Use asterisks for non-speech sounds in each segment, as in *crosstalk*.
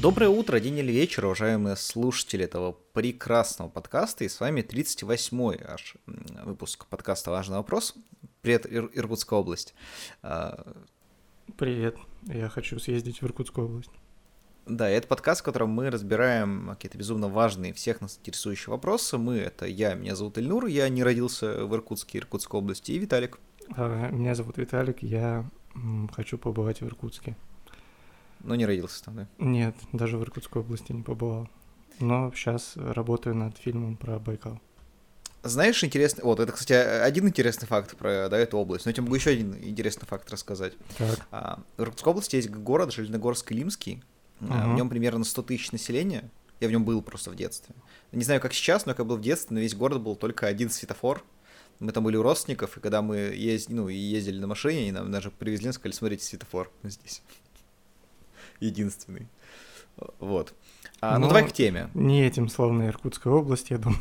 Доброе утро, день или вечер, уважаемые слушатели этого прекрасного подкаста. И с вами 38-й аж выпуск подкаста «Важный вопрос». Привет, Ир- Иркутская область. А, Привет, я хочу съездить в Иркутскую область. Да, это подкаст, в котором мы разбираем какие-то безумно важные, всех нас интересующие вопросы. Мы — это я, меня зовут Эльнур, я не родился в Иркутске, Иркутской области, и Виталик. А, Меня зовут Виталик, я хочу побывать в Иркутске. Но не родился там, да? Нет, даже в Иркутской области не побывал. Но сейчас работаю над фильмом про Байкал. Знаешь, интересный... Вот, это, кстати, один интересный факт про да, эту область. Но я тебе могу еще один интересный факт рассказать. Так, А, В Иркутской области есть город Железногорск-Илимский. А, В нем примерно 100 тысяч населения. Я в нем был просто в детстве. Не знаю, как сейчас, но как был в детстве, на весь город был только один светофор. Мы там были у родственников, и когда мы езд... ну, ездили на машине, и нам даже привезли, сказали, смотрите, светофор здесь. Единственный. Вот. А, ну, Ну, давай к теме. не этим славная Иркутская область, я думаю.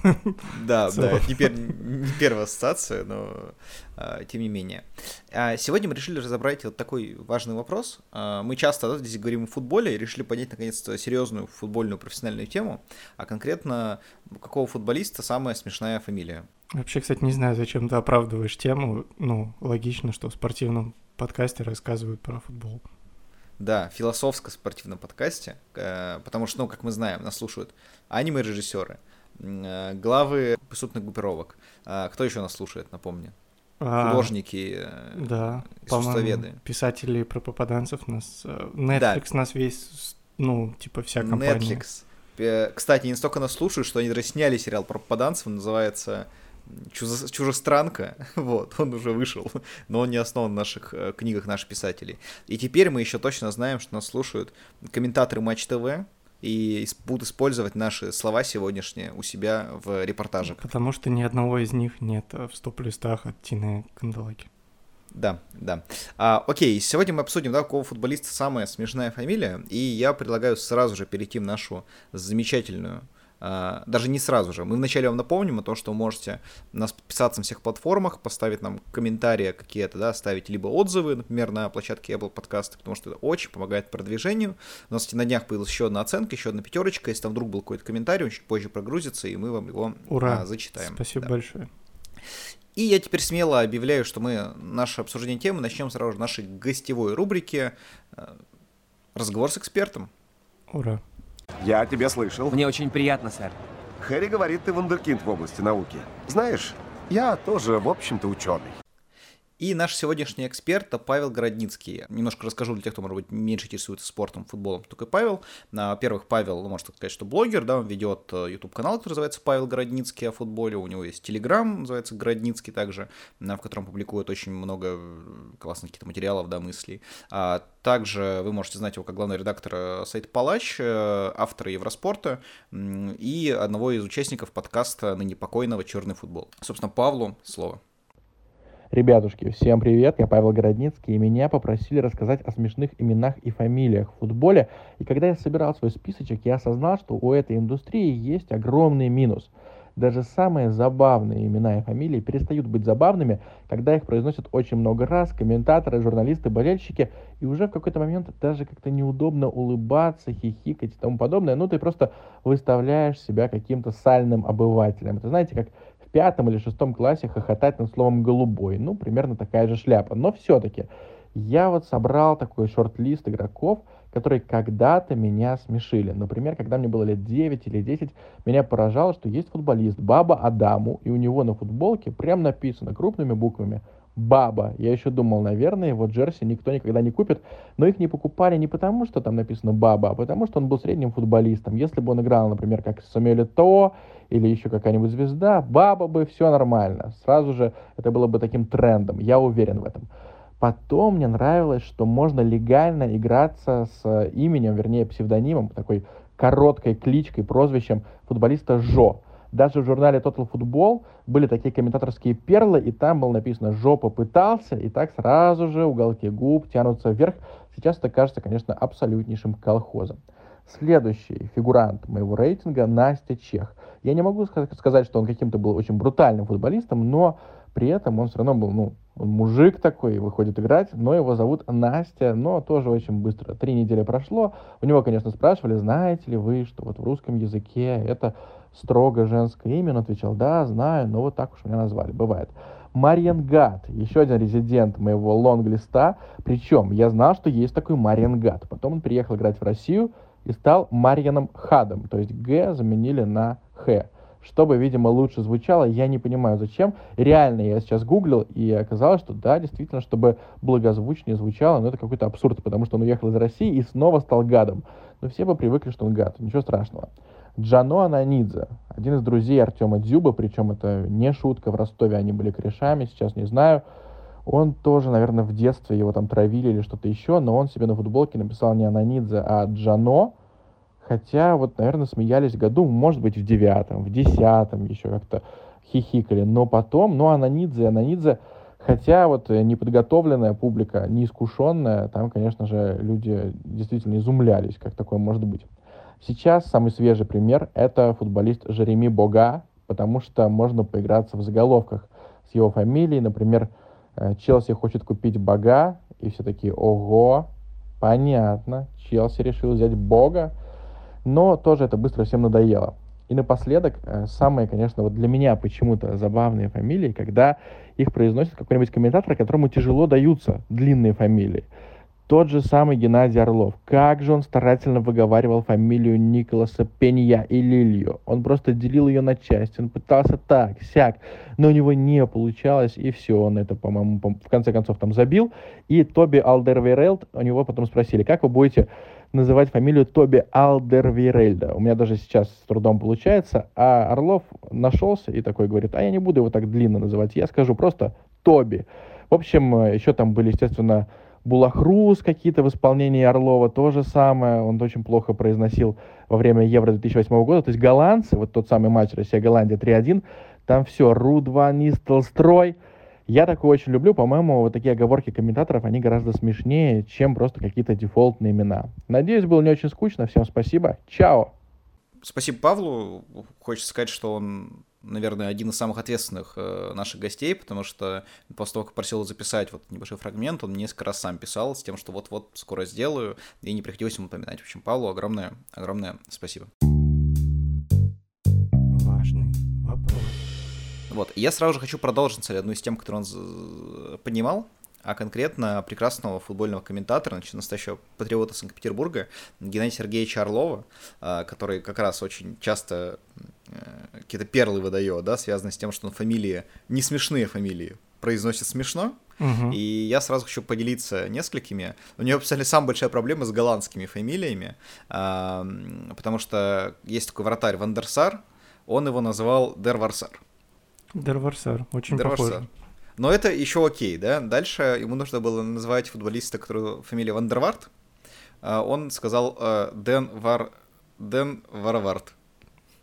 Да, да, это не, пер- не первая ассоциация, но а, тем не менее. А, сегодня мы решили разобрать вот такой важный вопрос. А, мы часто да, здесь говорим о футболе и решили поднять наконец-то серьезную футбольную профессиональную тему, а конкретно какого футболиста самая смешная фамилия. Вообще, кстати, не знаю, зачем ты оправдываешь тему. Ну, логично, что в спортивном подкасте рассказывают про футбол. Да, философско-спортивном подкасте, э, потому что, ну, как мы знаем, нас слушают аниме-режиссеры, э, главы преступных группировок. А, кто еще нас слушает, напомни? А, Художники, э, Да, искусствоведы. писатели про попаданцев нас... Netflix нас весь, ну, типа вся компания. Netflix. Кстати, не столько нас слушают, что они даже сняли сериал про попаданцев, он называется «Чужо- Чужестранка. *laughs* Вот, он уже вышел, *laughs* но он не основан на наших э, книгах наших писателей. И теперь мы еще точно знаем, что нас слушают комментаторы Матч ТВ и будут использовать наши слова сегодняшние у себя в репортажах. Потому что ни одного из них нет в стоп-листах от Тины Канделаки. Да, да. А, окей, сегодня мы обсудим, да, у какого футболиста самая смешная фамилия, и я предлагаю сразу же перейти в нашу замечательную даже не сразу же. Мы вначале вам напомним о том, что вы можете нас подписаться на всех платформах, поставить нам комментарии какие-то, да, ставить либо отзывы, например, на площадке Apple Podcast, потому что это очень помогает продвижению. У нас на днях появилась еще одна оценка, еще одна пятерочка. Если там вдруг был какой-то комментарий, он чуть позже прогрузится, и мы вам его Ура! а, зачитаем. Спасибо Да. большое. И я теперь смело объявляю, что мы наше обсуждение темы начнем сразу же нашей гостевой рубрике э, «Разговор с экспертом». Ура. Я тебя слышал. Мне очень приятно, сэр. Хэри говорит, ты вундеркинд в области науки. Знаешь, я тоже, в общем-то, ученый. И наш сегодняшний эксперт Павел Городницкий. Немножко расскажу для тех, кто, может быть, меньше интересуется спортом, футболом, только Павел. А, Во-первых, Павел, ну, можно сказать, что блогер, да, он ведет YouTube-канал, который называется Павел Городницкий о футболе. У него есть Телеграм, называется Городницкий также, в котором публикует очень много э, классных каких-то материалов, да, мыслей. А Также вы можете знать его как главного редактора сайта Палач, э, автора Евроспорта и одного из участников подкаста ныне покойного «Черный футбол». Собственно, Павлу слово. Ребятушки, всем привет, я Павел Городницкий, и меня попросили рассказать о смешных именах и фамилиях в футболе. И когда я собирал свой списочек, я осознал, что у этой индустрии есть огромный минус. Даже самые забавные имена и фамилии перестают быть забавными, когда их произносят очень много раз комментаторы, журналисты, болельщики, и уже в какой-то момент даже как-то неудобно улыбаться, хихикать и тому подобное. Ну, ты просто выставляешь себя каким-то сальным обывателем. Это знаете, как в пятом или шестом классе хохотать над словом «голубой». Ну, примерно такая же шляпа. Но все-таки я вот собрал такой шорт-лист игроков, которые когда-то меня смешили. Например, когда мне было лет 9 или 10, меня поражало, что есть футболист Баба Адаму, и у него на футболке прям написано крупными буквами Баба. Я еще думал, наверное, его джерси никто никогда не купит, но их не покупали не потому, что там написано Баба, а потому что он был средним футболистом. Если бы он играл, например, как Самюэль То или еще какая-нибудь звезда, Баба бы все нормально. Сразу же это было бы таким трендом, я уверен в этом. Потом мне нравилось, что можно легально играться с именем, вернее, псевдонимом, такой короткой кличкой, прозвищем футболиста Жо. Даже в журнале Total Football были такие комментаторские перлы, и там было написано «Жо попытался», и так сразу же уголки губ тянутся вверх. Сейчас это кажется, конечно, абсолютнейшим колхозом. Следующий фигурант моего рейтинга Настя Чех. Я не могу сказать, что он каким-то был очень брутальным футболистом, но при этом он все равно был, ну, Он мужик такой, выходит играть, но его зовут Настя, но тоже очень быстро. Три недели прошло, у него, конечно, спрашивали, знаете ли вы, что вот в русском языке это строго женское имя, он отвечал, да, знаю, но вот так уж меня назвали, бывает. Мариенгат, еще один резидент моего лонглиста, причем я знал, что есть такой Мариенгат. Потом он приехал играть в Россию и стал Марьяном Хадом, то есть Г заменили на Х чтобы, видимо, лучше звучало. Я не понимаю, зачем. Реально, я сейчас гуглил, и оказалось, что да, действительно, чтобы благозвучнее звучало, но это какой-то абсурд, потому что он уехал из России и снова стал гадом. Но все бы привыкли, что он гад, ничего страшного. Джано Ананидзе, один из друзей Артема Дзюба, причем это не шутка, в Ростове они были корешами, сейчас не знаю. Он тоже, наверное, в детстве его там травили или что-то еще, но он себе на футболке написал не Ананидзе, а Джано, Хотя, вот, наверное, смеялись году, может быть, в девятом, в десятом еще как-то хихикали. Но потом, ну, Ананидзе, Ананидзе, хотя вот неподготовленная публика, неискушенная, там, конечно же, люди действительно изумлялись, как такое может быть. Сейчас самый свежий пример – это футболист Жереми Бога, потому что можно поиграться в заголовках с его фамилией. Например, э, Челси хочет купить Бога, и все такие «Ого, понятно, Челси решил взять Бога» но тоже это быстро всем надоело. И напоследок, э, самые, конечно, вот для меня почему-то забавные фамилии, когда их произносит какой-нибудь комментатор, которому тяжело даются длинные фамилии. Тот же самый Геннадий Орлов. Как же он старательно выговаривал фамилию Николаса Пенья и Лилью. Он просто делил ее на части. Он пытался так, сяк, но у него не получалось, и все. Он это, по-моему, в конце концов там забил. И Тоби Алдервейрелд, у него потом спросили, как вы будете называть фамилию Тоби Алдервирельда. У меня даже сейчас с трудом получается. А Орлов нашелся и такой говорит, а я не буду его так длинно называть, я скажу просто Тоби. В общем, еще там были, естественно, Булахрус какие-то в исполнении Орлова, то же самое. Он очень плохо произносил во время Евро 2008 года. То есть голландцы, вот тот самый матч Россия-Голландия 3-1, там все, Ру-2, Нистелстрой, я такое очень люблю. По-моему, вот такие оговорки комментаторов, они гораздо смешнее, чем просто какие-то дефолтные имена. Надеюсь, было не очень скучно. Всем спасибо. Чао. Спасибо Павлу. Хочется сказать, что он, наверное, один из самых ответственных э, наших гостей, потому что после того, как просил записать вот небольшой фрагмент, он несколько раз сам писал с тем, что вот-вот скоро сделаю, и не приходилось ему поминать. В общем, Павлу огромное, огромное спасибо. Важный вопрос. Вот. я сразу же хочу продолжить одну из тем, которую он поднимал, а конкретно прекрасного футбольного комментатора, значит, настоящего патриота Санкт-Петербурга, Геннадия Сергеевича Орлова, а, который как раз очень часто э, какие-то перлы выдает, да, связанные с тем, что он фамилии, не смешные фамилии, произносит смешно, Угу. И я сразу хочу поделиться несколькими. У него, кстати, самая большая проблема с голландскими фамилиями, потому что есть такой вратарь Вандерсар, он его назвал Дерварсар. Дерварсар, очень Дерварсар. похоже. Но это еще окей, да. Дальше ему нужно было назвать футболиста, который фамилия Вандервард. А, он сказал э, Дэн Вар... Дэн Варвард.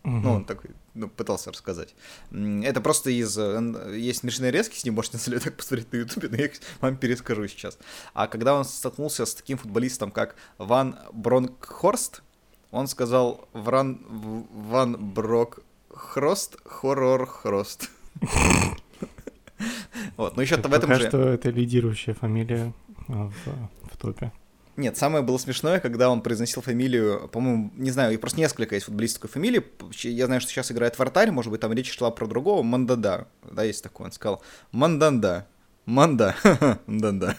Угу. Ну, он такой, ну, пытался рассказать. Это просто из... Э, есть смешные резки с ним, можете на *laughs* так посмотреть на ютубе, но я вам перескажу сейчас. А когда он столкнулся с таким футболистом, как Ван Бронкхорст, он сказал Вран... Ван Брок Хрост, хоррор хрост. *laughs* Вот, ну еще в этом же... что это лидирующая фамилия а, в, в топе. Нет, самое было смешное, когда он произносил фамилию, по-моему, не знаю, просто несколько есть футболистской фамилии. Я знаю, что сейчас играет вратарь, может быть, там речь шла про другого, Мандада. Да, есть такой, он сказал, Манданда. Манда. *laughs* Манданда.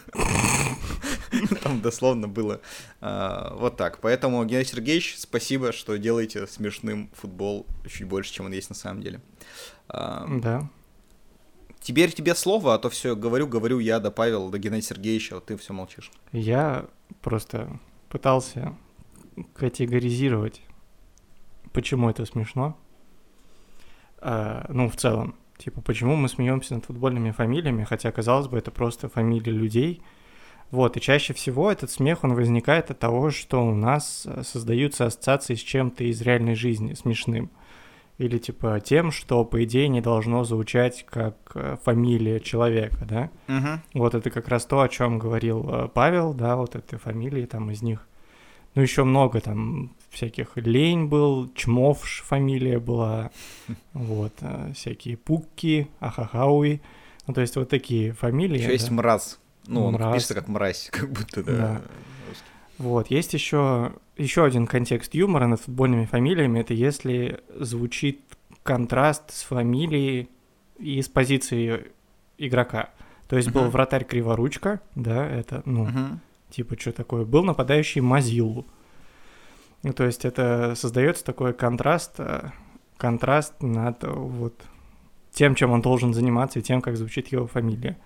*laughs* Там дословно было а, вот так. Поэтому, Геннадий Сергеевич, спасибо, что делаете смешным футбол чуть больше, чем он есть на самом деле. А, да. Теперь тебе слово, а то все говорю, говорю я до Павел, до Геннадия Сергеевича, а ты все молчишь. Я просто пытался категоризировать, почему это смешно. А, ну, в целом, типа, почему мы смеемся над футбольными фамилиями, хотя, казалось бы, это просто фамилии людей, вот, и чаще всего этот смех, он возникает от того, что у нас э, создаются ассоциации с чем-то из реальной жизни, смешным. Или типа тем, что, по идее, не должно звучать как э, фамилия человека, да? Угу. Вот это как раз то, о чем говорил э, Павел, да, вот этой фамилии там из них. Ну, еще много там всяких Лень был, Чмовш фамилия была, *laughs* вот, всякие Пукки, Ахахауи, Ну, то есть вот такие фамилии. Еще есть да. мраз. Ну, он пишется как мразь, *laughs* как будто, да. Да. Вот, есть еще, еще один контекст юмора над футбольными фамилиями, это если звучит контраст с фамилией и с позицией игрока. То есть был Мгм. вратарь Криворучка, да, это, ну, Мгм. типа, что такое, был нападающий Мазилу. Ну, то есть это создается такой контраст, э, контраст над вот тем, чем он должен заниматься и тем, как звучит его фамилия.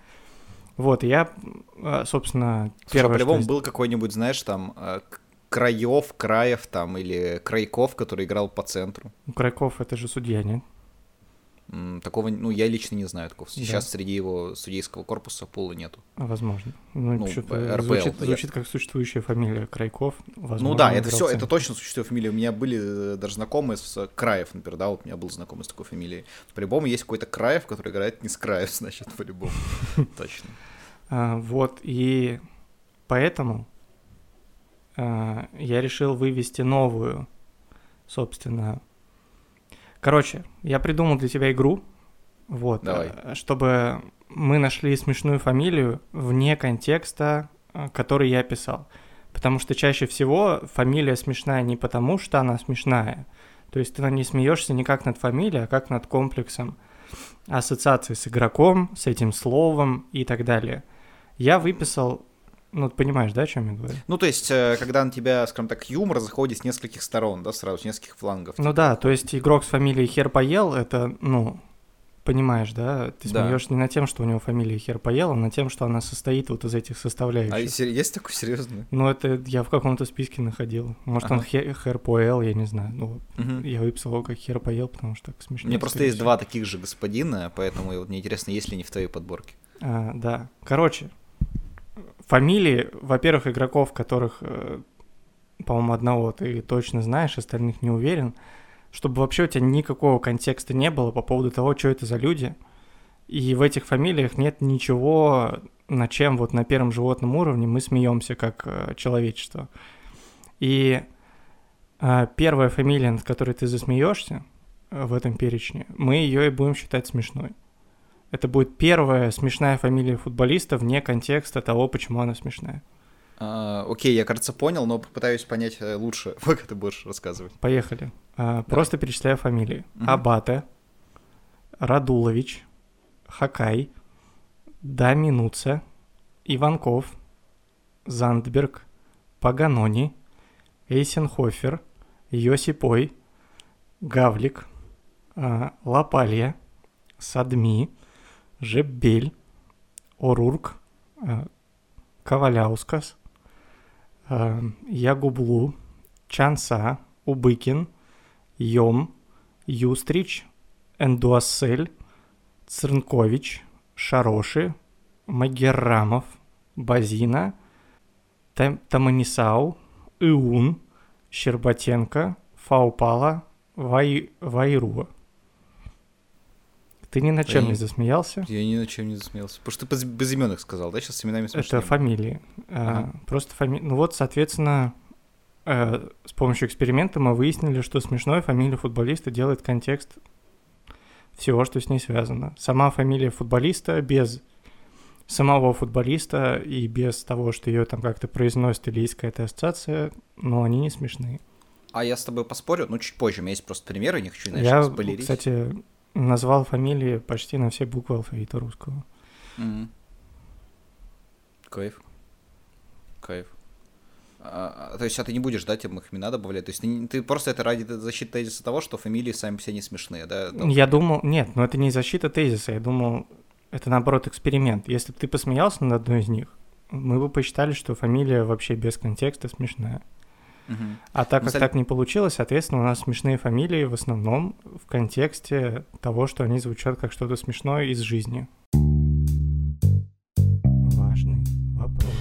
Вот, я, э, собственно, Слушай, а первое, что по-любому я был какой-нибудь, знаешь, там, К- Краев, Краев там, или Крайков, который играл по центру. У Крайков это же судья, нет? Такого, ну, я лично не знаю такого. Да. Сейчас среди его судейского корпуса пола нету. Возможно. Ну, Ну, РПЛ, звучит, звучит как существующая фамилия Крайков. Возможно, ну да, это все, это точно существует фамилия. У меня были э, даже знакомые с э, Краев, например, да, вот у меня был знакомый с такой фамилией. По-любому есть какой-то Краев, который играет не с Краев, *laughs* значит, по-любому. Точно. А, вот, и поэтому а, я решил вывести новую, собственно. Короче, я придумал для тебя игру, вот, Давай. а, чтобы мы нашли смешную фамилию вне контекста, а, который я писал. Потому что чаще всего фамилия смешная не потому, что она смешная. То есть ты не смеешься не как над фамилией, а как над комплексом ассоциации с игроком, с этим словом и так далее. Я выписал, ну, ты понимаешь, да, о чем я говорю? Ну, то есть, э, когда на тебя, скажем так, юмор заходит с нескольких сторон, да, сразу, с нескольких флангов. Ну да, то есть игрок с фамилией Хер поел, это, ну, понимаешь, да? Ты Да. смеешься не над тем, что у него фамилия Хер поел, а над тем, что она состоит вот из этих А составляющих. сер- есть такой серьезный? Ну, это я в каком-то списке находил. Может, он Ага. хе- Хер поел, я не знаю. Ну, Мгм. я выписал его как Хер поел, потому что так смешно. Мне просто есть два таких же господина, поэтому вот мне интересно, есть ли они в твоей подборке. А, да. Короче, фамилии, во-первых, игроков, которых, э, по-моему, одного ты точно знаешь, остальных не уверен, чтобы вообще у тебя никакого контекста не было по поводу того, что это за люди. И в этих фамилиях нет ничего, на чем вот на первом животном уровне мы смеемся как э, человечество. И э, первая фамилия, над которой ты засмеешься в этом перечне, мы ее и будем считать смешной. Это будет первая смешная фамилия футболиста вне контекста того, почему она смешная. А, окей, я, кажется, понял, но попытаюсь понять э, лучше, *laughs* пока ты будешь рассказывать. Поехали. А, Просто перечисляю фамилии. Мгм. Абате, Радулович, Хакай, Даминуца, Иванков, Зандберг, Паганони, Эйсенхофер, Йосипой, Гавлик, а, Лапалья, Садми, Жеббель, Орурк, а, Коваляускас, а, Ягублу, Чанса, Убыкин, Йом, Юстрич, Эндуассель, Црнкович, Шароши, Магеррамов, Базина, Там- Таманисау, Иун, Щербатенко, Фаупала, Вай... Вайруа. Ты ни над чем Эй. не засмеялся? Я ни на чем не засмеялся. Потому что ты без, имен их сказал, да? Сейчас с именами смешнее Это фамилии. А. Просто фамилии. Ну вот, соответственно, э, с помощью эксперимента мы выяснили, что смешной фамилия футболиста делает контекст всего, что с ней связано. Сама фамилия футболиста без самого футболиста и без того, что ее там как-то произносит или есть какая-то ассоциация, но они не смешные. А я с тобой поспорю, ну, чуть позже. У меня есть просто примеры, не хочу, знаешь, Я, спойлерить. кстати, назвал фамилии почти на все буквы алфавита русского. Мгм. Кайф. Кайф. А, а, то есть, а ты не будешь, да, тем их имена добавлять? То есть, ты, ты просто это ради защиты тезиса того, что фамилии сами по себе не смешные, да? Я думал, нет, но это не защита тезиса, я думал, это наоборот эксперимент. Если бы ты посмеялся над одной из них, мы бы посчитали, что фамилия вообще без контекста смешная. А так как так не получилось, соответственно, у нас смешные фамилии в основном в контексте того, что они звучат как что-то смешное из жизни. Важный вопрос.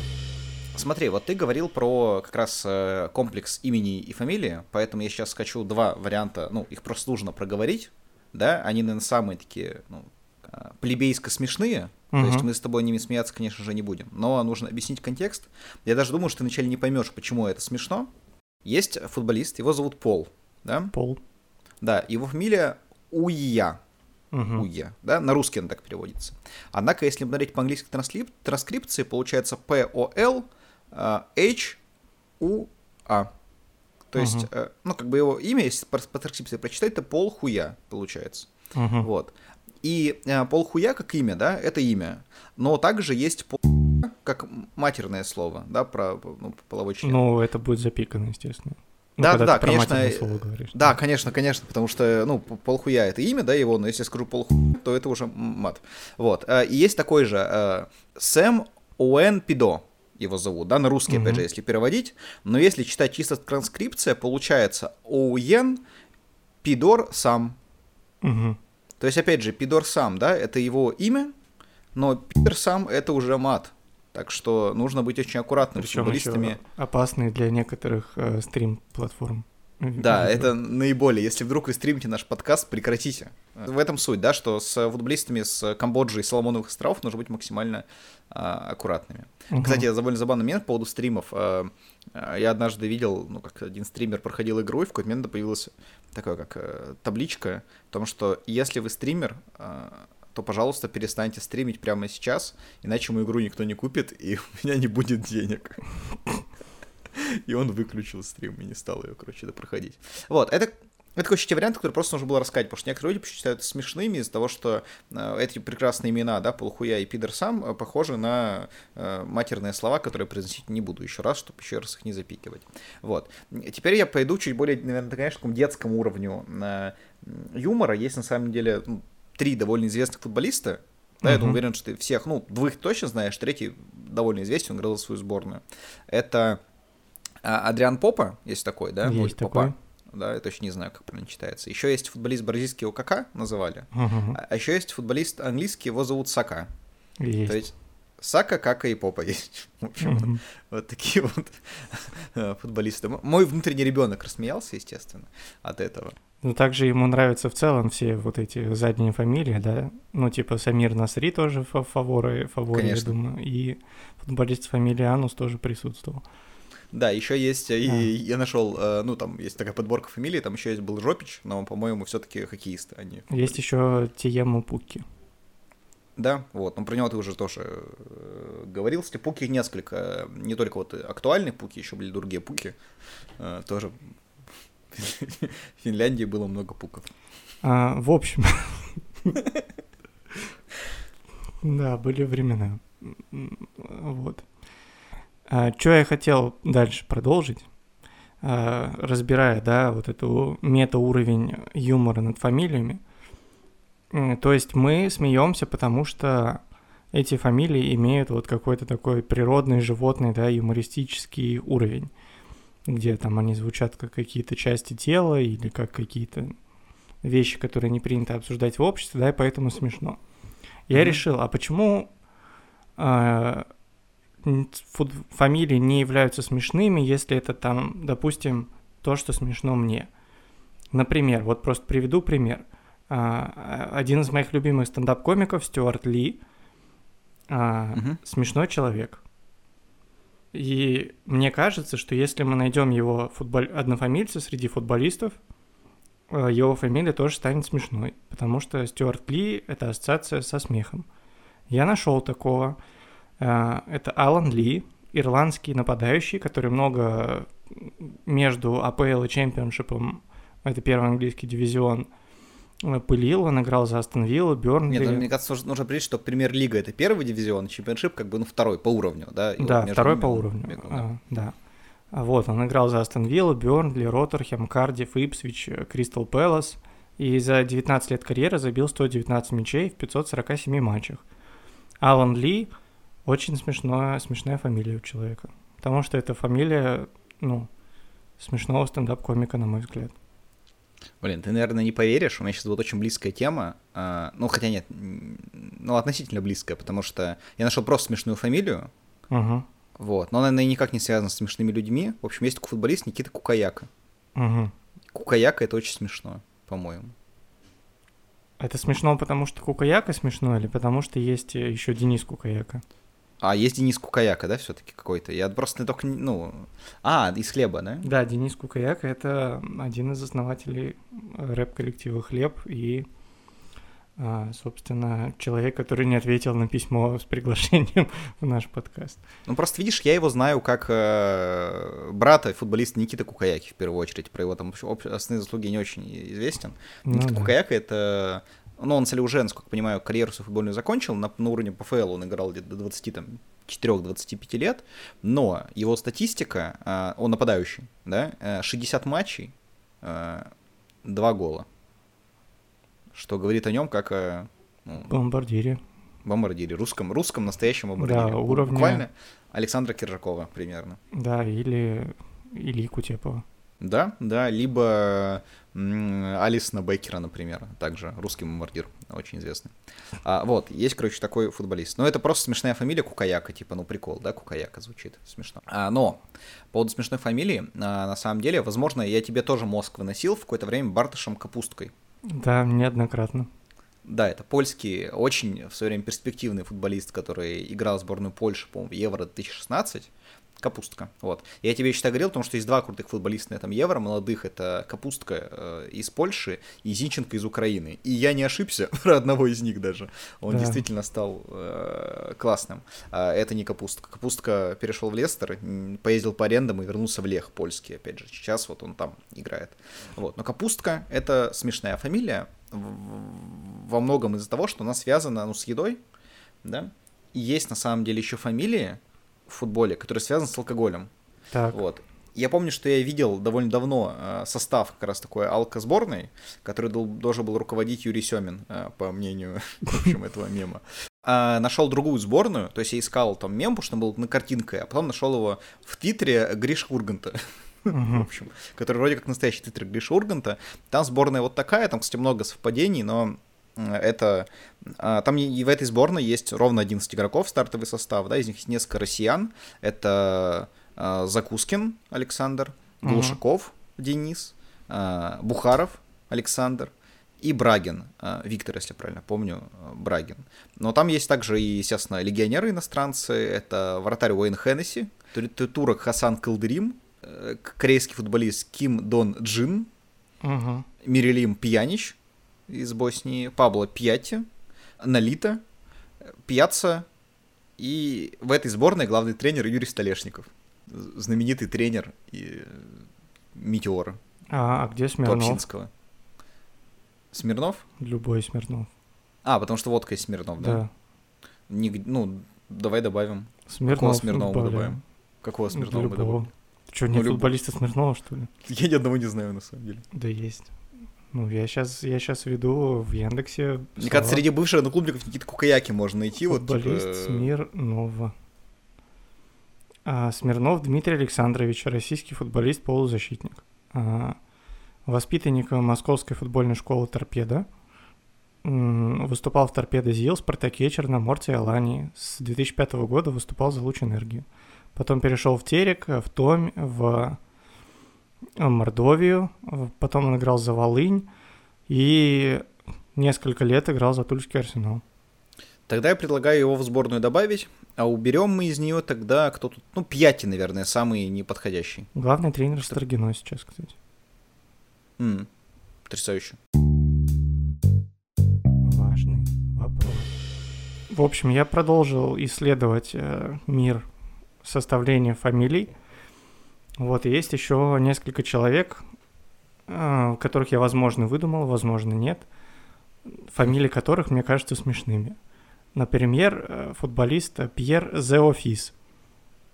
Смотри, вот ты говорил про как раз э, комплекс имени и фамилии, поэтому я сейчас хочу два варианта, ну, их просто нужно проговорить, да, они, наверное, самые такие, ну, э, плебейско смешные, то есть мы с тобой ними смеяться, конечно же, не будем, но нужно объяснить контекст. Я даже думаю, что ты вначале не поймешь, почему это смешно. Есть футболист, его зовут Пол, да? Пол. Да, его фамилия Уия. Угу. Уе, да, на русский он так переводится. Однако, если смотреть по английской транскрип... транскрипции, получается P-O-L H-U-A. То uh есть, э, ну, как бы его имя, если по, по транскрипции прочитать, это Пол Хуя, получается. uh Вот. И э, Пол Хуя как имя, да, это имя. Но также есть Пол как матерное слово, да, про ну, половой член. Ну, это будет запикано, естественно. Ну, да, да, конечно. Да, конечно, конечно, потому что, ну, полхуя это имя, да, его, но если я скажу полхуя, то это уже мат. Вот. Э, и есть такой же э, Сэм Оуэн Пидо, его зовут, да, на русский, mm-hmm. опять же, если переводить. Но если читать чисто транскрипция, получается Оуен Пидор сам. Mm-hmm. То есть, опять же, Пидор сам, да, это его имя, но Питер сам это уже мат. Так что нужно быть очень аккуратным Причем с футболистами. опасный для некоторых э, стрим-платформ. Да, это наиболее. Если вдруг вы стримите наш подкаст, прекратите. В этом суть, да, что с футболистами с Камбоджи и Соломоновых островов нужно быть максимально а, аккуратными. Угу. Кстати, довольно забавный момент по поводу стримов. А, я однажды видел, ну, как один стример проходил игру, и в какой-то момент появилась такая как а, табличка о том, что если вы стример, а, то, пожалуйста, перестаньте стримить прямо сейчас, иначе мою игру никто не купит, и *laughs* у меня не будет денег. И он выключил стрим и не стал ее, короче, это проходить. Вот, это это такой те вариант, который просто нужно было рассказать, потому что некоторые люди считают смешными из-за того, что э, эти прекрасные имена, да, Полухуя и Пидор сам, э, похожи на э, матерные слова, которые произносить не буду еще раз, чтобы еще раз их не запикивать. Вот. Теперь я пойду чуть более, наверное, конечно, такому детскому уровню э, юмора. Есть на самом деле ну, три довольно известных футболиста. Да, uh-huh. я думаю, уверен, что ты всех, ну, двоих точно знаешь, третий довольно известен, он играл за свою сборную. Это а, Адриан Попа, есть такой, да? Есть такой. Попа. Да, я точно не знаю, как правильно читается. Еще есть футболист бразильский ОКК, называли. Uh-huh. А еще есть футболист английский, его зовут Сака. Есть. То есть Сака, Кака и Попа есть. *laughs* В общем, mm-hmm. вот такие вот э, футболисты. Мой внутренний ребенок рассмеялся, естественно, от этого. Ну, также ему нравятся в целом все вот эти задние фамилии, да? Ну, типа Самир Насри тоже фаворы, фаворы, я думаю. И футболист фамилии Анус тоже присутствовал. Да, еще есть, а. и я нашел, э, ну, там есть такая подборка фамилий, там еще есть был Жопич, но, по-моему, все-таки хоккеисты они. Есть еще Тиему Пуки. Да, вот, но про него ты уже тоже э, говорил. Пуки несколько, не только вот актуальные пуки, еще были другие пуки, э, тоже в Финляндии было много пуков. А, в общем, да, были времена. Вот. А, что я хотел дальше продолжить, а, разбирая, да, вот эту мета-уровень юмора над фамилиями. То есть мы смеемся, потому что эти фамилии имеют вот какой-то такой природный, животный, да, юмористический уровень где там они звучат как какие-то части тела или как какие-то вещи, которые не принято обсуждать в обществе, да, и поэтому смешно. Я mm-hmm. решил, а почему э, фамилии не являются смешными, если это там, допустим, то, что смешно мне. Например, вот просто приведу пример. А, один из моих любимых стендап-комиков, Стюарт Ли, а, угу. смешной человек. И мне кажется, что если мы найдем его футбол... однофамильца среди футболистов, э, его фамилия тоже станет смешной, потому что Стюарт Ли — это ассоциация со смехом. Я нашел такого. Э, это Алан Ли, ирландский нападающий, который много между АПЛ и Чемпионшипом, это первый английский дивизион — пылил, он играл за Астон Виллу, Бёрнли. Нет, ну, мне кажется, нужно принять, что премьер-лига это первый дивизион, чемпионшип как бы ну второй по уровню, да? И да, вот второй по уровню, бегал, да. А, да. Вот, он играл за Астон Виллу, Бёрнли, Роттерхем, Кардиф, Ипсвич, Кристал Пэлас, и за 19 лет карьеры забил 119 мячей в 547 матчах. Алан Ли очень смешная, смешная фамилия у человека, потому что это фамилия, ну, смешного стендап-комика, на мой взгляд. Блин, ты, наверное, не поверишь, у меня сейчас будет очень близкая тема. А, ну, хотя нет, ну, относительно близкая, потому что я нашел просто смешную фамилию. Угу. Вот, но она, наверное, никак не связана с смешными людьми. В общем, есть футболист Никита Кукаяка. Угу. Кукаяка это очень смешно, по-моему. Это смешно, потому что Кукаяка смешно, или потому что есть еще Денис Кукаяка? А, есть Денис Кукаяка, да, все-таки какой-то? Я просто только, ну... А, из хлеба, да? Да, Денис Кукаяка — это один из основателей рэп-коллектива «Хлеб», и а, собственно, человек, который не ответил на письмо с приглашением *laughs* в наш подкаст. Ну, просто видишь, я его знаю как э, брата футболиста Никиты Кукаяки, в первую очередь. Про его там основные заслуги не очень известен. Ну, Никита да. Кукаяка — это... Ну, он, если уже, насколько я понимаю, карьеру свою футбольную закончил, на, на уровне ПФЛ он играл где-то до 20, там, 4-25 лет, но его статистика, э, он нападающий, да, 60 э, матчей, 2 гола что говорит о нем как о... Ну, бомбардире. Бомбардире, русском, русском настоящем бомбардире. Да, уровня... Буквально Александра Киржакова примерно. Да, или Ильи Кутепова. Да, да, либо Алисона Бейкера, например, также русский бомбардир, очень известный. А, вот, есть, короче, такой футболист. Но это просто смешная фамилия Кукаяка, типа, ну прикол, да, Кукаяка звучит смешно. А, но, по поводу смешной фамилии, а, на самом деле, возможно, я тебе тоже мозг выносил в какое-то время Бартышем Капусткой. Да, неоднократно. Да, это польский, очень в свое время перспективный футболист, который играл в сборную Польши, по-моему, Евро 2016. Капустка. Вот. Я тебе еще говорил, потому что есть два крутых футболиста на этом Евро, молодых. Это Капустка э, из Польши и Зинченко из Украины. И я не ошибся *laughs* про одного из них даже. Он да. действительно стал э, классным. А это не Капустка. Капустка перешел в Лестер, поездил по арендам и вернулся в Лех польский, опять же. Сейчас вот он там играет. Вот. Но Капустка — это смешная фамилия во многом из-за того, что она связана ну, с едой, да, и есть на самом деле еще фамилии, в футболе, который связан с алкоголем. Так. Вот. Я помню, что я видел довольно давно э, состав как раз такой алко-сборной, который должен был руководить Юрий Семин, э, по мнению, *laughs* в общем, этого мема. А, нашел другую сборную, то есть я искал там мем, потому что он был на картинкой, а потом нашел его в Твиттере Гриш Урганта. *laughs* в общем, который вроде как настоящий твиттер Гриша Урганта. Там сборная вот такая, там, кстати, много совпадений, но это а, там и в этой сборной есть ровно 11 игроков, стартовый состав, да, из них есть несколько россиян. Это а, Закускин Александр, Глушаков Денис, а, Бухаров Александр и Брагин, Виктор, если правильно помню, Брагин. Но там есть также и, естественно, легионеры иностранцы, это вратарь Уэйн Хеннесси, турок Хасан Калдырим, э, корейский футболист Ким Дон Джин, угу. Мирилим Пьянич, из Боснии, Пабло Пьяти, Налита, Пьяца, и в этой сборной главный тренер Юрий Столешников, знаменитый тренер и Метеора. А, а где Смирнов? Топчинского. Смирнов? Любой Смирнов. А, потому что водка из Смирнов, да? Да. Не, ну, давай добавим. Смирнов Какого Смирнова мы добавим? Какого Смирнова Любого. мы добавим? Что, ну, нет ну, футболиста Смирнова, что ли? Я ни одного не знаю, на самом деле. Да есть. Ну, я сейчас, я сейчас веду в Яндексе. Мне кажется, среди бывших одноклубников Никита Кукаяки можно найти. Футболист вот, типа... Смирнова. А, Смирнов Дмитрий Александрович, российский футболист, полузащитник. А, воспитанник Московской футбольной школы «Торпеда». Выступал в «Торпедо ЗИЛ», «Спартаке», «Черноморце» и «Алании». С 2005 года выступал за «Луч энергию». Потом перешел в «Терек», в «Томь», в Мордовию, потом он играл за Волынь и несколько лет играл за Тульский Арсенал. Тогда я предлагаю его в сборную добавить, а уберем мы из нее тогда кто тут, ну, Пьяти, наверное, самый неподходящий. Главный тренер Старгино сейчас, кстати. Mm, потрясающе. Важный вопрос. В общем, я продолжил исследовать э, мир составления фамилий. Вот, есть еще несколько человек, э, которых я, возможно, выдумал, возможно, нет, фамилии которых мне кажутся смешными. Например, э, футболист Пьер Зеофис.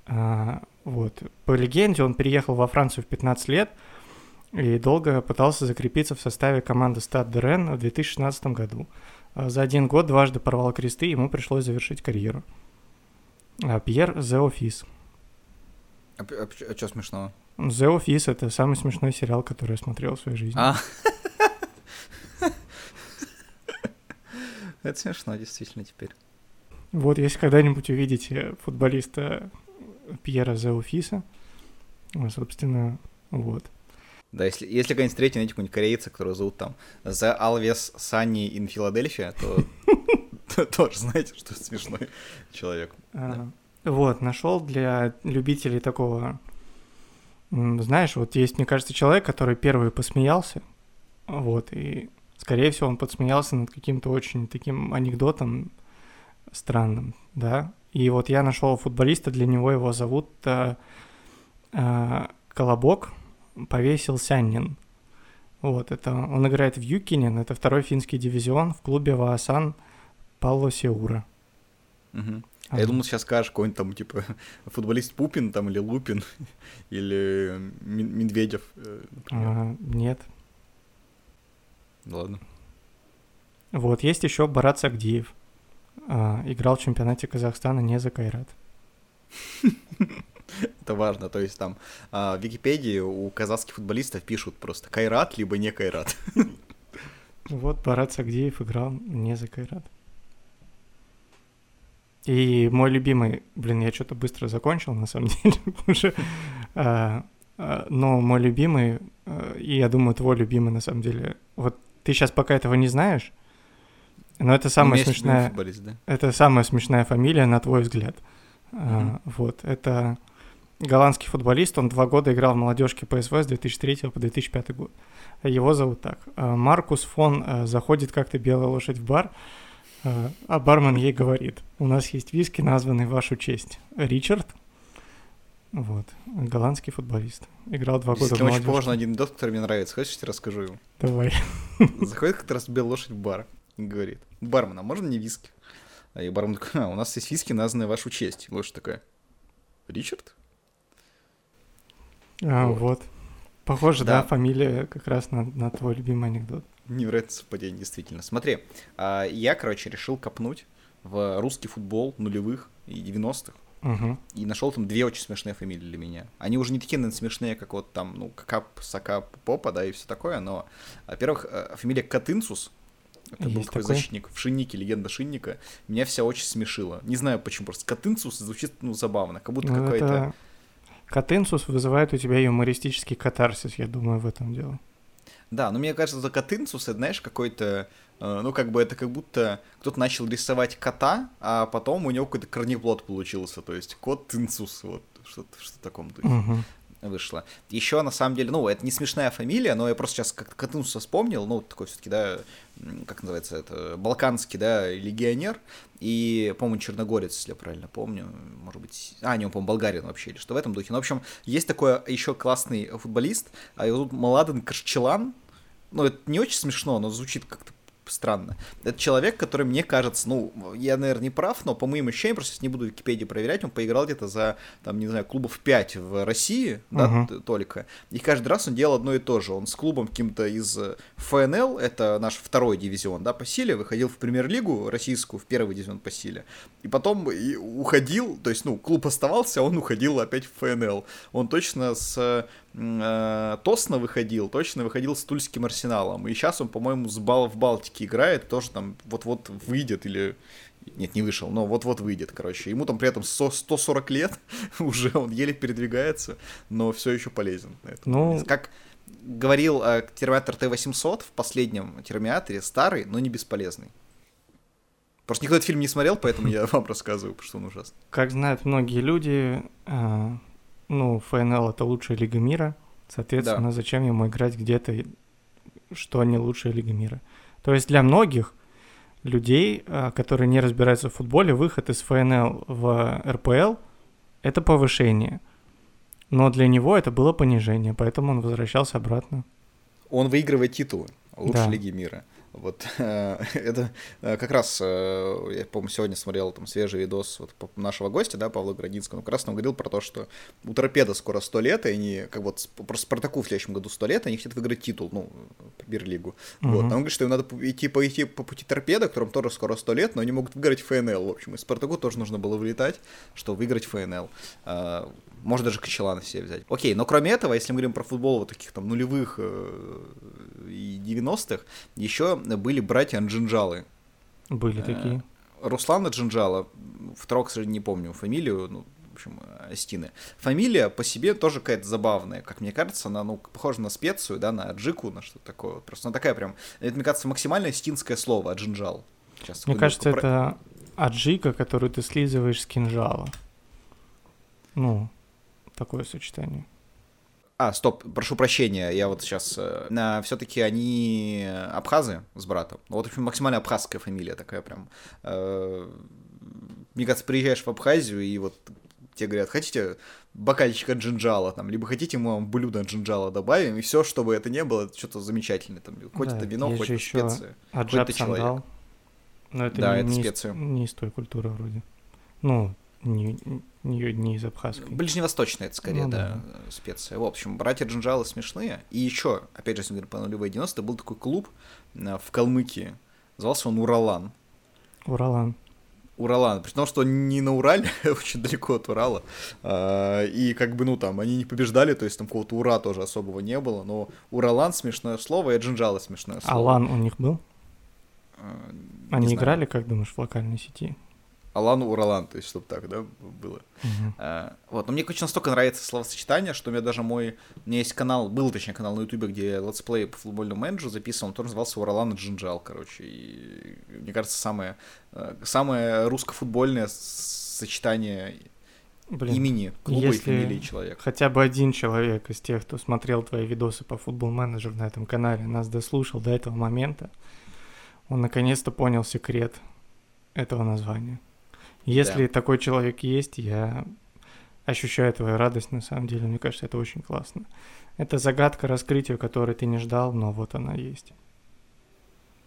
А, вот. По легенде, он переехал во Францию в 15 лет и долго пытался закрепиться в составе команды Стад де Рен в 2016 году. За один год дважды порвал кресты, ему пришлось завершить карьеру. Пьер Зеофис. А, а, а что смешного? The Office — это самый смешной сериал, который я смотрел в своей жизни. А. *laughs* Это смешно, действительно, теперь. Вот, если когда-нибудь увидите футболиста Пьера Зеофиса, собственно, вот. Да, если, если когда-нибудь встретите, найти какого-нибудь корейца, которого зовут там The Alves Sunny in Philadelphia, *laughs* то тоже знаете, что смешной человек. Вот, нашел для любителей такого... Знаешь, вот есть, мне кажется, человек, который первый посмеялся, вот, и Скорее всего, он подсмеялся над каким-то очень таким анекдотом странным, да. И вот я нашел футболиста, для него его зовут э, э, Колобок, повесил Сяннин. Вот, это он играет в Юкинин, это второй финский дивизион в клубе Ваасан Павло Сеура. Угу. А я думал, сейчас скажешь какой-нибудь там, типа, *laughs* футболист Пупин там, или Лупин, *laughs* или Медведев. Э, а, нет. Ладно. Вот, есть еще Барат Сагдиев. А, играл в чемпионате Казахстана не за Кайрат. *laughs* Это важно, то есть там а, в Википедии у казахских футболистов пишут просто Кайрат, либо не Кайрат. Вот Барат Сагдиев играл не за Кайрат. И мой любимый, блин, я что-то быстро закончил, на самом *laughs* деле, уже. А, а, но мой любимый, а, и я думаю, твой любимый, на самом деле, вот ты сейчас пока этого не знаешь, но это самая смешная... Да? Это самая смешная фамилия, на твой взгляд. Mm-hmm. Вот, это голландский футболист, он два года играл в молодежке ПСВ с 2003 по 2005 год. Его зовут так. Маркус фон заходит как-то белая лошадь в бар, а, а бармен ей говорит, у нас есть виски, названный в вашу честь. Ричард, вот, голландский футболист. Играл два года в очень похож на один анекдот, который мне нравится. Хочешь, я тебе расскажу его? Давай. *laughs* Заходит как раз белая лошадь в бар и говорит, бармен, а можно не виски? А и бармен такой, а, у нас есть виски, названные в вашу честь. И лошадь такая, Ричард? А, вот. вот. Похоже, да. да, фамилия как раз на, на твой любимый анекдот. Невероятное совпадение, действительно. Смотри, а, я, короче, решил копнуть в русский футбол нулевых и 90-х. Угу. И нашел там две очень смешные фамилии для меня. Они уже не такие, наверное, смешные, как вот там, ну, Кап, Сакап, Попа, да, и все такое, но, во-первых, э, фамилия Катынцус, это Есть был такой, такой защитник в Шиннике, легенда Шинника, меня вся очень смешила. Не знаю почему, просто Катынцус звучит, ну, забавно, как будто ну, какой-то... Это... Катынцус вызывает у тебя юмористический катарсис, я думаю, в этом дело. Да, но мне кажется, за Катынцус, это, знаешь, какой-то, э, ну, как бы это как будто кто-то начал рисовать кота, а потом у него какой-то корнеплод получился, то есть кот вот, что-то что в таком духе. Угу вышло. Еще, на самом деле, ну, это не смешная фамилия, но я просто сейчас как Катынуса вспомнил, ну, такой все-таки, да, как называется это, балканский, да, легионер, и, по-моему, черногорец, если я правильно помню, может быть, а, не, он, по-моему, болгарин вообще, или что в этом духе. Ну, в общем, есть такой еще классный футболист, а его зовут Маладен Кашчелан, ну, это не очень смешно, но звучит как-то странно. Это человек, который, мне кажется, ну, я, наверное, не прав, но по моим ощущениям, просто не буду в Википедии проверять, он поиграл где-то за, там, не знаю, клубов 5 в России, uh-huh. да, только. И каждый раз он делал одно и то же. Он с клубом каким-то из э, ФНЛ, это наш второй дивизион, да, по силе, выходил в премьер-лигу российскую, в первый дивизион по силе. И потом и уходил, то есть, ну, клуб оставался, а он уходил опять в ФНЛ. Он точно с э, Тосно выходил, точно выходил с Тульским Арсеналом. И сейчас он, по-моему, с Бал в Балтике играет, тоже там вот-вот выйдет или... Нет, не вышел, но вот-вот выйдет, короче. Ему там при этом 100, 140 лет *laughs* уже, он еле передвигается, но все еще полезен. Ну... Как говорил э, Терминатор Т-800 в последнем Терминаторе, старый, но не бесполезный. Просто никто этот фильм не смотрел, поэтому я *laughs* вам рассказываю, потому что он ужасный. Как знают многие люди, э, ну, ФНЛ это лучшая лига мира, соответственно, да. зачем ему играть где-то, что не лучшая лига мира. То есть для многих людей, а, которые не разбираются в футболе, выход из ФНЛ в РПЛ — это повышение. Но для него это было понижение, поэтому он возвращался обратно. Он выигрывает титулы лучшей да. лиги мира. Вот *laughs* это э, как раз, э, я, по-моему, сегодня смотрел там свежий видос вот, нашего гостя, да, Павла Градинского, он как раз там говорил про то, что у Торпеда скоро 100 лет, и они, как вот, просто Спартаку в следующем году 100 лет, они хотят выиграть титул, ну, Премьер-лигу. Uh-huh. Вот, а он говорит, что им надо идти, пойти по пути Торпеда, которым тоже скоро 100 лет, но они могут выиграть ФНЛ, в общем, и Спартаку тоже нужно было вылетать, чтобы выиграть ФНЛ. Можно даже Кочелана себе взять. Окей, но кроме этого, если мы говорим про футбол вот таких там нулевых э, и 90-х, еще были братья Анджинджалы. Были э, такие. Руслана Джинджала, второго, к сожалению, не помню фамилию, ну, в общем, Астины. Фамилия по себе тоже какая-то забавная, как мне кажется, она, ну, похожа на специю, да, на аджику, на что-то такое. Вот. Просто она такая прям, это, мне кажется, максимально астинское слово, аджинджал. Сейчас, мне кажется, про... это аджика, которую ты слизываешь с кинжала. Ну, такое сочетание. А, стоп, прошу прощения, я вот сейчас... Э, все-таки они абхазы с братом. Вот, в общем, максимально абхазская фамилия такая прям. Э, мне кажется, приезжаешь в Абхазию, и вот тебе говорят, хотите бокальчика джинджала, там, либо хотите мы вам блюдо джинджала добавим, и все, чтобы это не было, это что-то замечательное, там, хоть да, это вино, хоть это специи, хоть это человек. Но это да, не, это не специи. Из, не из той культуры вроде. Ну, не, не, не из абхазской. Ближневосточная это скорее, ну, да, да, специя. В общем, братья Джинджалы смешные. И еще, опять же, если говорим по нулевые 90 был такой клуб э, в Калмыкии. Назывался он Уралан. Уралан. Уралан, при том, что не на Урале, *laughs* очень далеко от Урала, а, и как бы, ну, там, они не побеждали, то есть там какого-то Ура тоже особого не было, но Уралан смешное слово, и Джинджалы смешное слово. Алан у них был? А, они играли, как думаешь, в локальной сети? Алан Уралан, то есть чтобы так, да, было. Uh-huh. А, вот, но мне очень настолько нравится словосочетание, что у меня даже мой, у меня есть канал, был точнее канал на ютубе, где летсплей по футбольному менеджеру записывал, он тоже назывался Уралан Джинджал, короче, и мне кажется, самое, э, самое русско-футбольное сочетание Блин, имени клуба и фамилии человека. Хотя бы один человек из тех, кто смотрел твои видосы по Football Manager на этом канале, нас дослушал до этого момента, он наконец-то понял секрет этого названия. Если да. такой человек есть, я ощущаю твою радость, на самом деле, мне кажется, это очень классно. Это загадка раскрытия, которой ты не ждал, но вот она есть.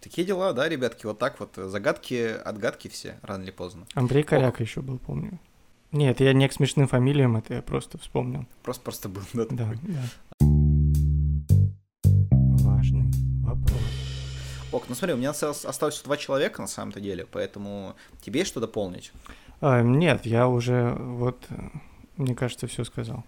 Такие дела, да, ребятки, вот так вот. Загадки, отгадки все, рано или поздно. Андрей Коряк еще был, помню. Нет, я не к смешным фамилиям, это я просто вспомнил. Просто просто был, да. Да, да. Важный вопрос. Ок, ну смотри, у меня осталось два человека на самом-то деле, поэтому тебе есть что дополнить? А, нет, я уже вот, мне кажется, все сказал.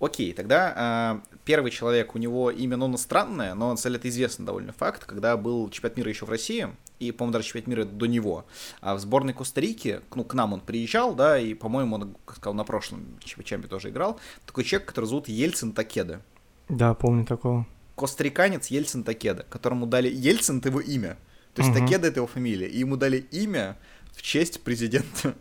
Окей, тогда э, первый человек, у него имя, ну, странное, но на самом это известный довольно факт, когда был чемпионат мира еще в России, и, по-моему, даже чемпионат мира до него, а в сборной Коста-Рики, ну, к нам он приезжал, да, и, по-моему, он, как сказал, на прошлом чемпионате тоже играл, такой человек, который зовут Ельцин Такеда. Да, помню такого костариканец Ельцин Такеда, которому дали Ельцин это его имя. То есть угу. Такеда это его фамилия. И ему дали имя в честь президента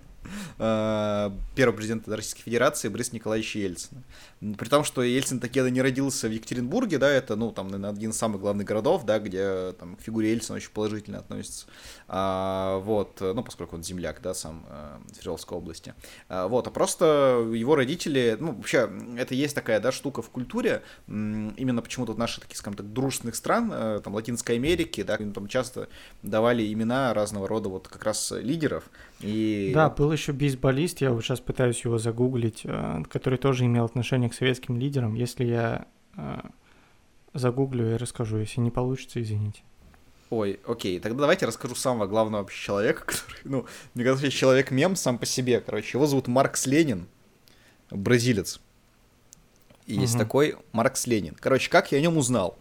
первого президента Российской Федерации Бориса Николаевича Ельцина. При том, что Ельцин Такеда не родился в Екатеринбурге, да, это, ну, там, наверное, один из самых главных городов, да, где там к фигуре Ельцина очень положительно относится. А, вот, ну, поскольку он земляк, да, сам э, Свердловской области. А, вот, а просто его родители, ну, вообще, это есть такая, да, штука в культуре, именно почему-то в наших, таких, скажем так, дружественных стран, э, там, Латинской Америки, да, там часто давали имена разного рода вот как раз лидеров, и... Да, был еще бейсболист, я вот сейчас пытаюсь его загуглить, э, который тоже имел отношение к советским лидерам. Если я э, загуглю и расскажу, если не получится, извините. Ой, окей, тогда давайте расскажу самого главного вообще человека, *laughs* который, ну, мне кажется, человек-мем сам по себе, короче. Его зовут Маркс Ленин, бразилец. И угу. есть такой Маркс Ленин. Короче, как я о нем узнал?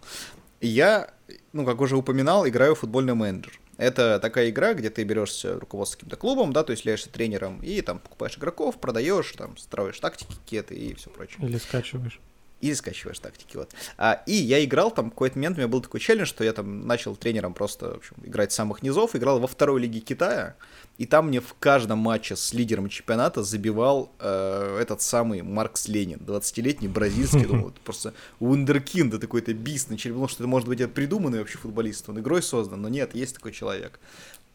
Я, ну, как уже упоминал, играю в футбольный менеджер. Это такая игра, где ты берешься руководство каким-то клубом, да, то есть являешься тренером, и там покупаешь игроков, продаешь, там, строишь тактики какие-то и все прочее. Или скачиваешь и скачиваешь тактики, вот. А, и я играл там, какой-то момент у меня был такой челлендж, что я там начал тренером просто, в общем, играть с самых низов, играл во второй лиге Китая, и там мне в каждом матче с лидером чемпионата забивал э, этот самый Маркс Ленин, 20-летний бразильский, *laughs* думал, просто вундеркинд, это какой-то бист, начали думал, что это может быть придуманный вообще футболист, он игрой создан, но нет, есть такой человек.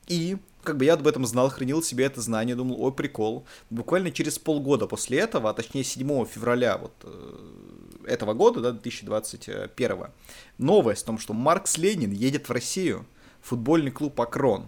И как бы я об этом знал, хранил себе это знание, думал, ой, прикол. Буквально через полгода после этого, а точнее 7 февраля вот э, этого года, да, 2021, новость о том, что Маркс Ленин едет в Россию, футбольный клуб «Акрон».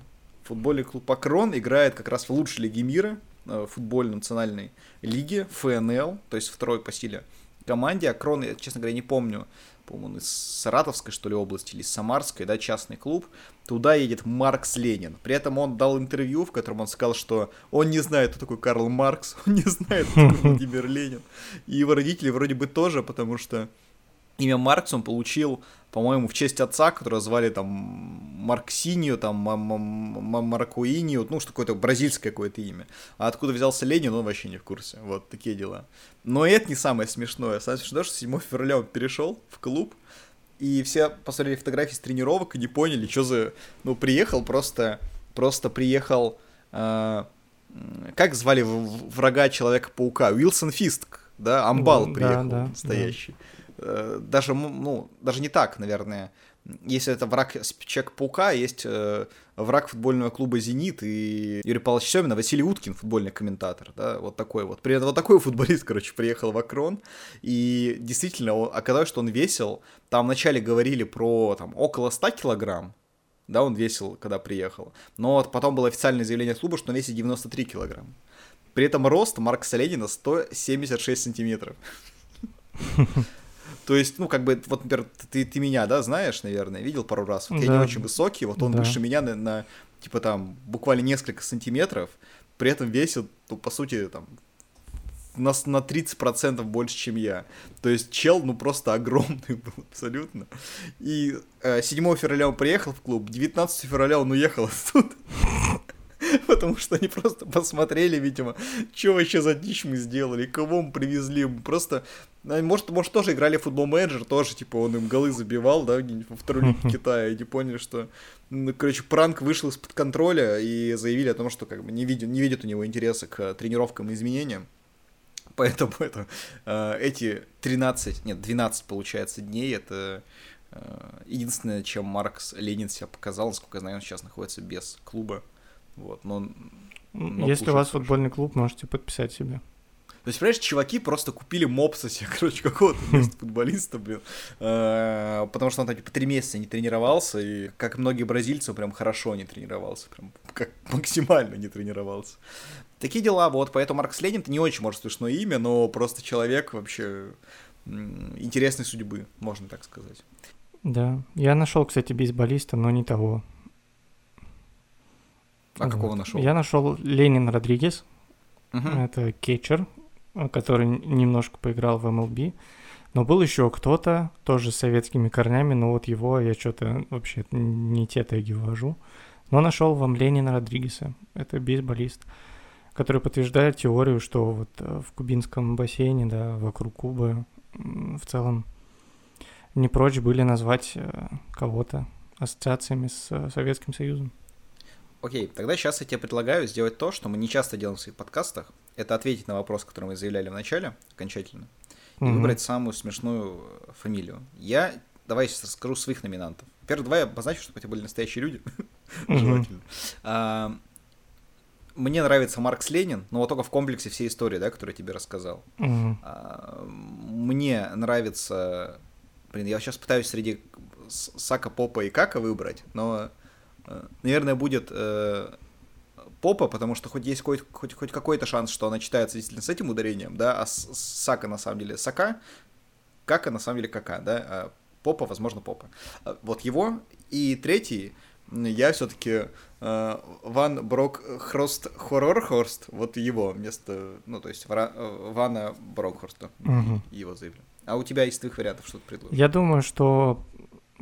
Футбольный клуб «Акрон» играет как раз в лучшей лиге мира, э, футбольной национальной лиге, ФНЛ, то есть второй по силе команде. Акрон, я, честно говоря, не помню, по-моему, из Саратовской, что ли, области, или из Самарской, да, частный клуб. Туда едет Маркс Ленин. При этом он дал интервью, в котором он сказал, что он не знает, кто такой Карл Маркс, *laughs* он не знает, кто такой *laughs* Владимир Ленин. И его родители вроде бы тоже, потому что имя Маркс он получил, по-моему, в честь отца, которого звали там Марксиньо, там Маркуиньо, ну, что какое-то бразильское какое-то имя. А откуда взялся Ленин, он вообще не в курсе. Вот такие дела. Но это не самое смешное. Самое смешное, что 7 февраля он перешел в клуб, и все посмотрели фотографии с тренировок и не поняли, что за... Ну, приехал просто... Просто приехал... Э, как звали врага Человека-паука? Уилсон Фистк, да? Амбал приехал, да, да, настоящий. Да даже, ну, даже не так, наверное. Если это враг Человека-паука, есть э, враг футбольного клуба «Зенит» и Юрий Павлович Семин, Василий Уткин, футбольный комментатор, да, вот такой вот. При этом вот такой *laughs* футболист, короче, приехал в Акрон, и действительно, он, оказалось, что он весил, там вначале говорили про, там, около 100 килограмм, да, он весил, когда приехал, но потом было официальное заявление клуба, что он весит 93 килограмма. При этом рост Марка Ленина 176 сантиметров. *laughs* То есть, ну, как бы, вот, например, ты, ты меня, да, знаешь, наверное, видел пару раз. Вот да. я не очень высокий, вот он да. выше меня на, на, типа, там, буквально несколько сантиметров, при этом весит, ну, по сути, там, на, на 30% больше, чем я. То есть чел, ну, просто *laughs* огромный был абсолютно. И э, 7 февраля он приехал в клуб, 19 февраля он уехал *laughs* оттуда. *laughs* Потому что они просто посмотрели, видимо, что вообще за дичь мы сделали, кого мы привезли. Просто, ну, может, может тоже играли в футбол менеджер, тоже, типа, он им голы забивал, да, во второй лиге *laughs* Китая, и не поняли, что, ну, короче, пранк вышел из-под контроля, и заявили о том, что, как бы, не видят, не видят у него интереса к тренировкам и изменениям. *laughs* Поэтому это, э, эти 13, нет, 12, получается, дней, это единственное, чем Маркс Ленин себя показал, насколько я знаю, он сейчас находится без клуба. Вот, но, но Если у вас футбольный клуб, можете подписать себе. То есть, понимаешь, чуваки просто купили мопса себе, *laughs* короче, какого-то *laughs* футболиста, блин. А, потому что он там, типа, три месяца не тренировался, и, как многие бразильцы, прям хорошо не тренировался, прям как *laughs* максимально не тренировался. Такие дела, вот, поэтому Маркс Ленин не очень, может, смешное имя, но просто человек вообще интересной судьбы, можно так сказать. Да, я нашел, кстати, бейсболиста, но не того. А вот. какого нашел? Я нашел Ленин Родригес. Угу. Это кетчер, который немножко поиграл в MLB. Но был еще кто-то, тоже с советскими корнями, но вот его я что-то вообще не те теги ввожу. Но нашел вам Ленина Родригеса. Это бейсболист, который подтверждает теорию, что вот э, в кубинском бассейне, да, вокруг Кубы в целом не прочь были назвать э, кого-то ассоциациями с э, Советским Союзом. Окей, тогда сейчас я тебе предлагаю сделать то, что мы не часто делаем в своих подкастах. Это ответить на вопрос, который мы заявляли в начале, окончательно, и угу. выбрать самую смешную э, фамилию. Я давай сейчас расскажу своих номинантов. Во-первых, давай обозначу, чтобы это были настоящие люди. *laughs* Желательно. А, мне нравится Маркс Ленин, но вот только в комплексе всей истории, да, которую я тебе рассказал. А, мне нравится... Блин, я сейчас пытаюсь среди Сака, Попа и Кака выбрать, но наверное, будет э, попа, потому что хоть есть хоть, хоть, хоть какой-то шанс, что она читается действительно с этим ударением, да, а с, сака на самом деле сака, кака на самом деле кака, да, а попа, возможно, попа. Э, вот его. И третий, я все-таки э, Ван Брок Хрост Хоррорхорст, вот его вместо, ну, то есть Вара, э, Вана Брокхорста, угу. его заявлю. А у тебя из твоих вариантов что-то предложишь? Я думаю, что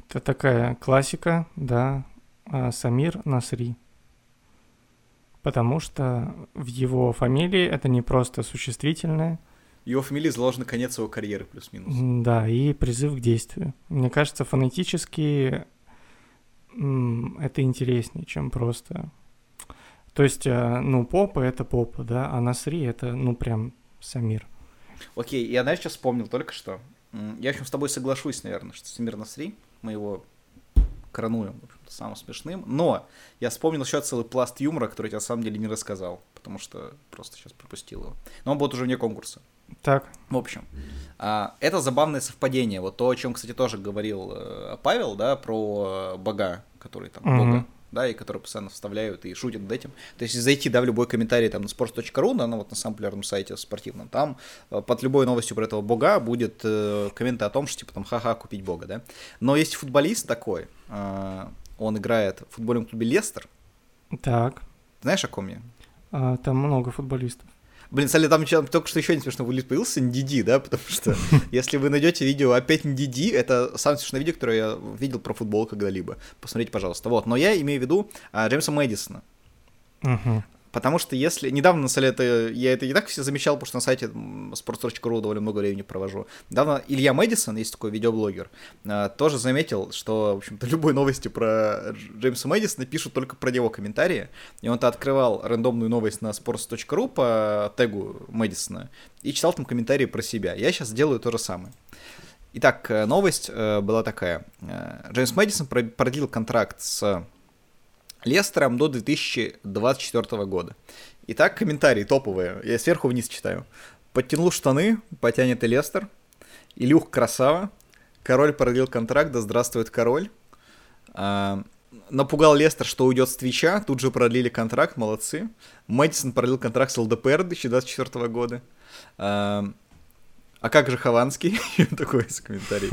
это такая классика, да, Самир Насри. Потому что в его фамилии это не просто существительное. Его фамилии заложен конец его карьеры, плюс-минус. Да, и призыв к действию. Мне кажется, фонетически это интереснее, чем просто... То есть, а, ну, попа — это попа, да, а Насри — это, ну, прям Самир. Окей, я, знаешь, сейчас вспомнил только что. Я, в общем, с тобой соглашусь, наверное, что Самир Насри, мы его коронуем, в общем-то, самым смешным. Но я вспомнил еще целый пласт юмора, который я на самом деле не рассказал, потому что просто сейчас пропустил его. Но он будет уже вне конкурса. Так. В общем, а, это забавное совпадение. Вот то, о чем, кстати, тоже говорил э, Павел, да, про бога, который там, mm-hmm. бога да, и которые постоянно вставляют и шутят над этим. То есть зайти, да, в любой комментарий там на sports.ru, да, ну вот на самом популярном сайте спортивном, там э, под любой новостью про этого бога будет э, комменты о том, что типа там ха-ха, купить бога, да. Но есть футболист такой, э, он играет в футбольном клубе Лестер. Так. Знаешь, о ком я? А, там много футболистов. Блин, кстати, там только что еще не смешно вылез появился NDD, да, потому что *laughs* если вы найдете видео опять NDD, это самое смешное видео, которое я видел про футбол когда-либо. Посмотрите, пожалуйста. Вот, но я имею в виду а, Джеймса Мэдисона. Угу. Потому что если... Недавно, на самом деле, я это и так все замечал, потому что на сайте sports.ru довольно много времени провожу. Недавно Илья Мэдисон, есть такой видеоблогер, а, тоже заметил, что, в общем-то, *laughs* любой новости про Джеймса Мэдисона пишут только про него комментарии. И он-то открывал рандомную новость на sports.ru по тегу Мэдисона и читал там комментарии про себя. Я сейчас делаю то же самое. Итак, э, новость э, была такая. Э, Джеймс Мэдисон продлил контракт с Лестером до 2024 года. Итак, комментарии топовые. Я сверху вниз читаю. Подтянул штаны, потянет и Лестер. Илюх красава. Король продлил контракт, да здравствует король. А, напугал Лестер, что уйдет с Твича, тут же продлили контракт, молодцы. Мэдисон продлил контракт с ЛДПР 2024 года. А, а как же Хованский? *laughs* Такой из комментарий.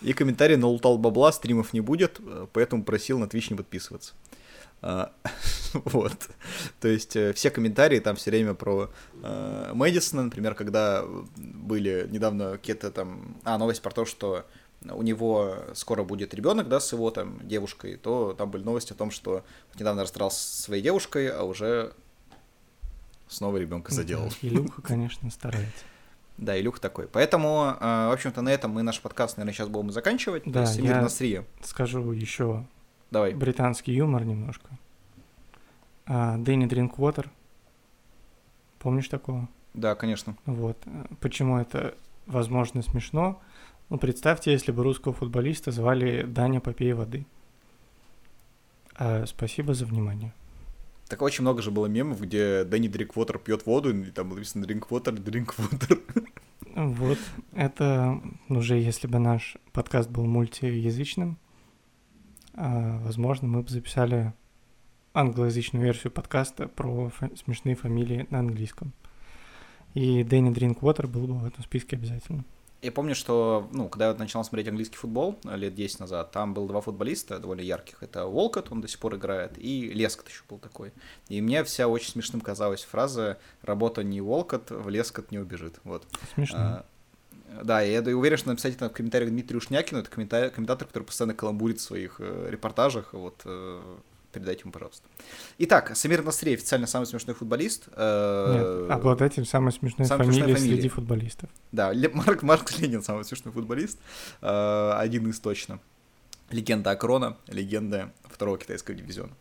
И комментарий налутал бабла, стримов не будет, поэтому просил на Twitch не подписываться. А, *laughs* вот. То есть э, все комментарии там все время про э, Мэдисона, например, когда были недавно какие-то там... А, новость про то, что у него скоро будет ребенок, да, с его там девушкой, то там были новости о том, что недавно расстался со своей девушкой, а уже снова ребенка заделал. Да, Илюха, конечно, старается. *laughs* Да, Илюха такой. Поэтому, э, в общем-то, на этом мы наш подкаст, наверное, сейчас будем заканчивать. Да, я скажу еще Давай. Британский юмор немножко. А, Дэнни Дринквотер. Помнишь такого? Да, конечно. Вот. Почему это, возможно, смешно? Ну, представьте, если бы русского футболиста звали Даня Попей воды. А, спасибо за внимание. Так очень много же было мемов, где Дэнни Дринквотер пьет воду, и там было написано Дринквотер, Дринквотер. Вот, это уже если бы наш подкаст был мультиязычным, возможно, мы бы записали англоязычную версию подкаста про фа- смешные фамилии на английском. И Дэнни Дринквотер был бы в этом списке обязательно. Я помню, что, ну, когда я начал смотреть английский футбол э, лет 10 назад, там был два футболиста довольно ярких. Это Волкот, он до сих пор играет, и Лескот еще был такой. И мне вся очень смешным казалась фраза «работа не Волкот, в Лескот не убежит». Вот. Смешно. А, да, я уверен, что написать это в комментариях Дмитрию Шнякину, это комментатор, который постоянно каламбурит в своих э, репортажах, вот, э, передайте ему, пожалуйста. Итак, Самир Насрей официально самый смешной футболист. Э, Нет, обладатель самой смешной самой фамилии, смешной фамилии среди футболистов. Да, Марк, Марк Ленин самый смешной футболист, один из точно. Легенда Акрона, легенда второго китайского дивизиона.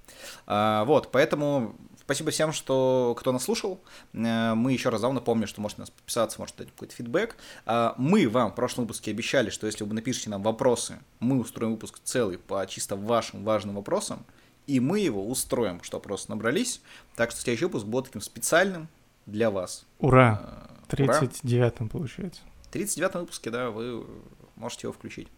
А, вот, поэтому Спасибо всем, что кто нас слушал. Э, мы еще раз напомню, что можете нас подписаться, можете дать какой-то фидбэк. А, мы вам в прошлом выпуске обещали, что если вы напишите нам вопросы, мы устроим выпуск целый по чисто вашим важным вопросам, и мы его устроим, что вопросы набрались. Так что следующий выпуск будет таким специальным для вас. Ура! 39-м получается. 39 выпуске, да, вы можете его включить.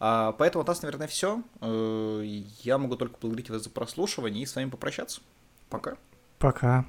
А, поэтому от нас, наверное, все. Э, я могу только благодарить вас за прослушивание и с вами попрощаться. Пока. Пока.